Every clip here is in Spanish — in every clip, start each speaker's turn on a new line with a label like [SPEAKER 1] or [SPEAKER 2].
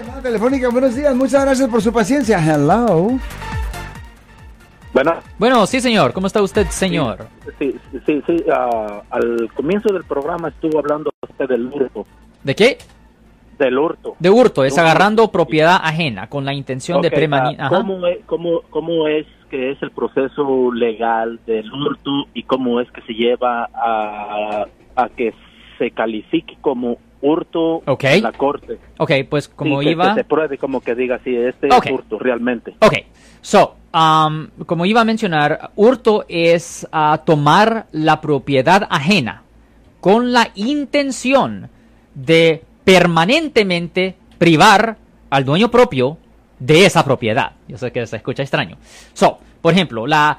[SPEAKER 1] llamada telefónica. Buenos días, muchas gracias por su paciencia. Hello.
[SPEAKER 2] Bueno,
[SPEAKER 3] Bueno, sí, señor. ¿Cómo está usted, señor?
[SPEAKER 2] sí, sí, sí. ah, al comienzo del programa estuvo hablando usted del hurto.
[SPEAKER 3] ¿De qué?
[SPEAKER 2] Del hurto.
[SPEAKER 3] De hurto. Es
[SPEAKER 2] Hurto.
[SPEAKER 3] agarrando propiedad ajena con la intención de
[SPEAKER 2] Ok,
[SPEAKER 3] permanente.
[SPEAKER 2] ah, ¿cómo, es, cómo, ¿Cómo es que es el proceso legal del hurto y cómo es que se lleva a, a que se califique como hurto en la corte?
[SPEAKER 3] Ok, pues como
[SPEAKER 2] Sí,
[SPEAKER 3] iba...
[SPEAKER 2] Que se pruebe como que diga si este
[SPEAKER 3] Ok.
[SPEAKER 2] es hurto realmente.
[SPEAKER 3] Ok, so, um, como iba a mencionar, hurto es ah, tomar la propiedad ajena con la intención de permanentemente privar al dueño propio de esa propiedad. Yo sé que se escucha extraño. So, por ejemplo, la,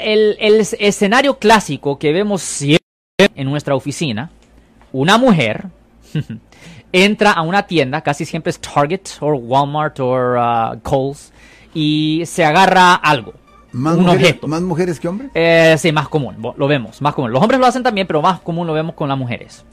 [SPEAKER 3] el, el escenario clásico que vemos siempre en nuestra oficina, una mujer entra a una tienda, casi siempre es Target o Walmart o uh, Kohl's, y se agarra algo,
[SPEAKER 1] ¿Más,
[SPEAKER 3] un
[SPEAKER 1] mujeres,
[SPEAKER 3] objeto.
[SPEAKER 1] ¿Más mujeres que hombres?
[SPEAKER 3] Eh, sí, más común, lo vemos, más común. Los hombres lo hacen también, pero más común lo vemos con las mujeres.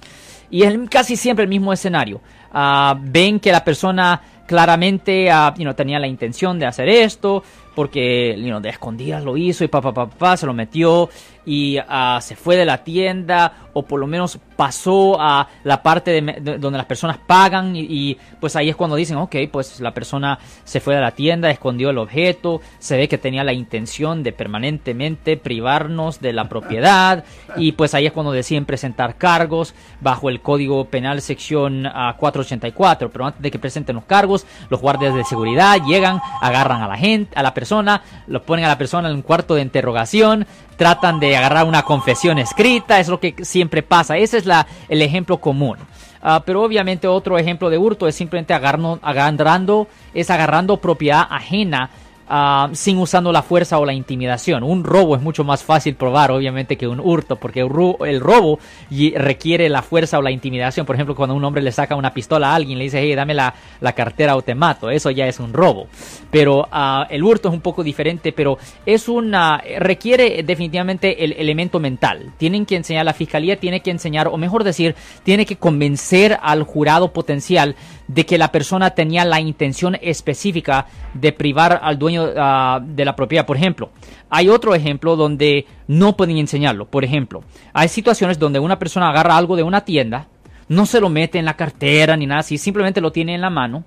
[SPEAKER 3] Y es casi siempre el mismo escenario. Ah, ven que la persona claramente ah, know, tenía la intención de hacer esto, porque de escondidas lo hizo y papá, papá, pa, se lo metió y ah, se fue de la tienda o por lo menos pasó a la parte de, donde las personas pagan y, pues ahí es cuando dicen, ok, pues la persona se fue de la tienda, escondió el objeto, se ve que tenía la intención de permanentemente privarnos de la propiedad y pues ahí es cuando deciden presentar cargos bajo el Código Penal sección ah, 484, pero antes de que presenten los cargos, los guardias de seguridad llegan, agarran a la gente, a la persona, los ponen a la persona en un cuarto de interrogación, tratan de agarrar una confesión escrita, es lo que siempre pasa. Ese es el ejemplo común. Ah, pero obviamente otro ejemplo de hurto es simplemente agarrando, es agarrando propiedad ajena ah, sin usando la fuerza o la intimidación. Un robo es mucho más fácil probar, obviamente, que un hurto, porque el ro- el robo y- requiere la fuerza o la intimidación. Por ejemplo, cuando un hombre le saca una pistola a alguien, le dice, hey, dame la, la cartera o te mato. Eso ya es un robo. Pero ah, el hurto es un poco diferente, pero es una requiere definitivamente el elemento mental. Tienen que enseñar, la fiscalía tiene que enseñar, o mejor decir, tiene que convencer al jurado potencial de que la persona tenía la intención específica de privar al dueño ah, de la propiedad. Por ejemplo, hay otro ejemplo donde no pueden enseñarlo. Por ejemplo, hay situaciones donde una persona agarra algo de una tienda, no se lo mete en la cartera ni nada así, simplemente lo tiene en la mano.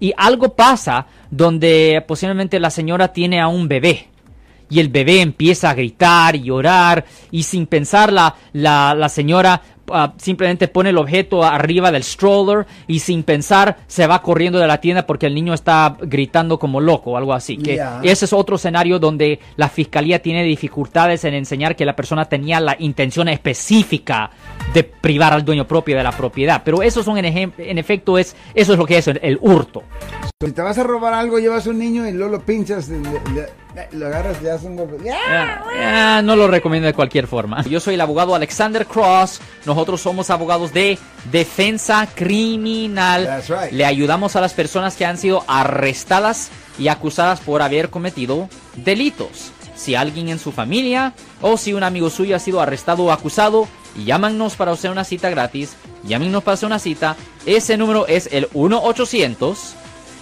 [SPEAKER 3] Y algo pasa donde posiblemente la señora tiene a un bebé y el bebé empieza a gritar y llorar y sin pensar la, la, la señora ah, simplemente pone el objeto arriba del stroller y sin pensar se va corriendo de la tienda porque el niño está gritando como loco o algo así. Que ese es otro escenario donde la fiscalía tiene dificultades en enseñar que la persona tenía la intención específica de privar al dueño propio de la propiedad. Pero eso son en, en efecto es eso es lo que es el, el hurto.
[SPEAKER 1] Si te vas a robar algo, llevas un niño y luego lo pinchas, le- le- lo agarras, ya son golpes. ¡Ya!
[SPEAKER 3] Ah, ah, no lo recomiendo de cualquier forma. Yo soy el abogado Alexander Cross. Nosotros somos abogados de defensa criminal.
[SPEAKER 1] That's right.
[SPEAKER 3] Le ayudamos a las personas que han sido arrestadas y acusadas por haber cometido delitos. Si alguien en su familia o si un amigo suyo ha sido arrestado o acusado, llámanos para hacer una cita gratis. Llámenos para hacer una cita. Ese número es el 1 800